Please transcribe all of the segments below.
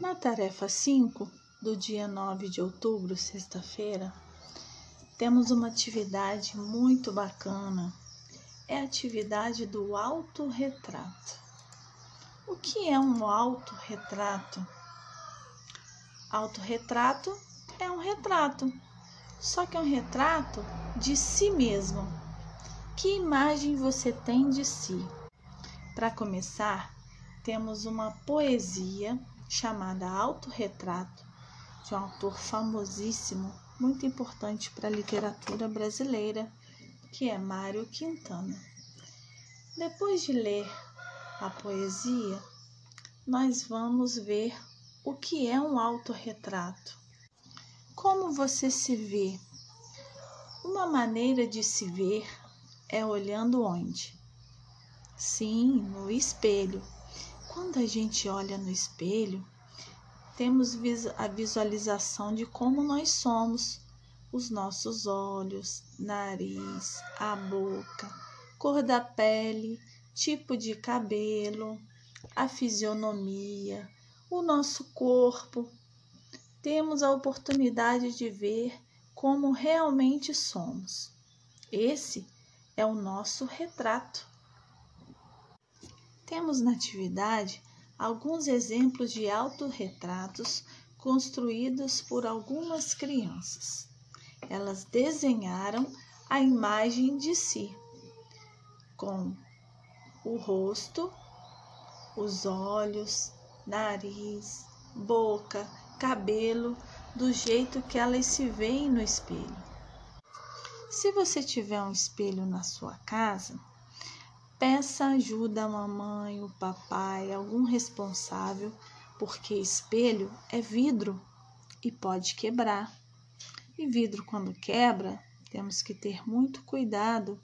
Na tarefa 5 do dia 9 de outubro, sexta-feira, temos uma atividade muito bacana. É a atividade do autorretrato. O que é um autorretrato? Autorretrato é um retrato, só que é um retrato de si mesmo. Que imagem você tem de si? Para começar, temos uma poesia chamada Autorretrato, de um autor famosíssimo, muito importante para a literatura brasileira, que é Mário Quintana. Depois de ler a poesia, nós vamos ver o que é um autorretrato. Como você se vê? Uma maneira de se ver é olhando onde? Sim, no espelho. Quando a gente olha no espelho, temos a visualização de como nós somos, os nossos olhos, nariz, a boca, cor da pele, tipo de cabelo, a fisionomia, o nosso corpo. Temos a oportunidade de ver como realmente somos. Esse é o nosso retrato. Temos na atividade alguns exemplos de autorretratos construídos por algumas crianças. Elas desenharam a imagem de si, com o rosto, os olhos, nariz, boca, cabelo, do jeito que elas se veem no espelho. Se você tiver um espelho na sua casa, Peça ajuda à mamãe, o papai, algum responsável, porque espelho é vidro e pode quebrar. E vidro, quando quebra, temos que ter muito cuidado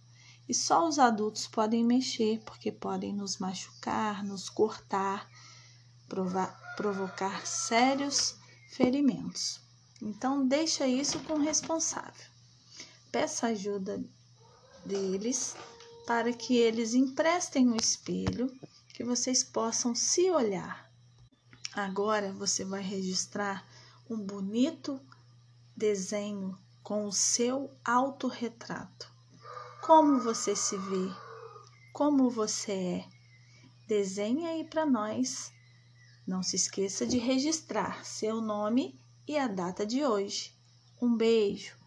e só os adultos podem mexer, porque podem nos machucar, nos cortar, provocar sérios ferimentos. Então, deixa isso com o responsável. Peça ajuda deles para que eles emprestem um espelho que vocês possam se olhar. Agora você vai registrar um bonito desenho com o seu autorretrato. Como você se vê? Como você é? Desenhe aí para nós. Não se esqueça de registrar seu nome e a data de hoje. Um beijo!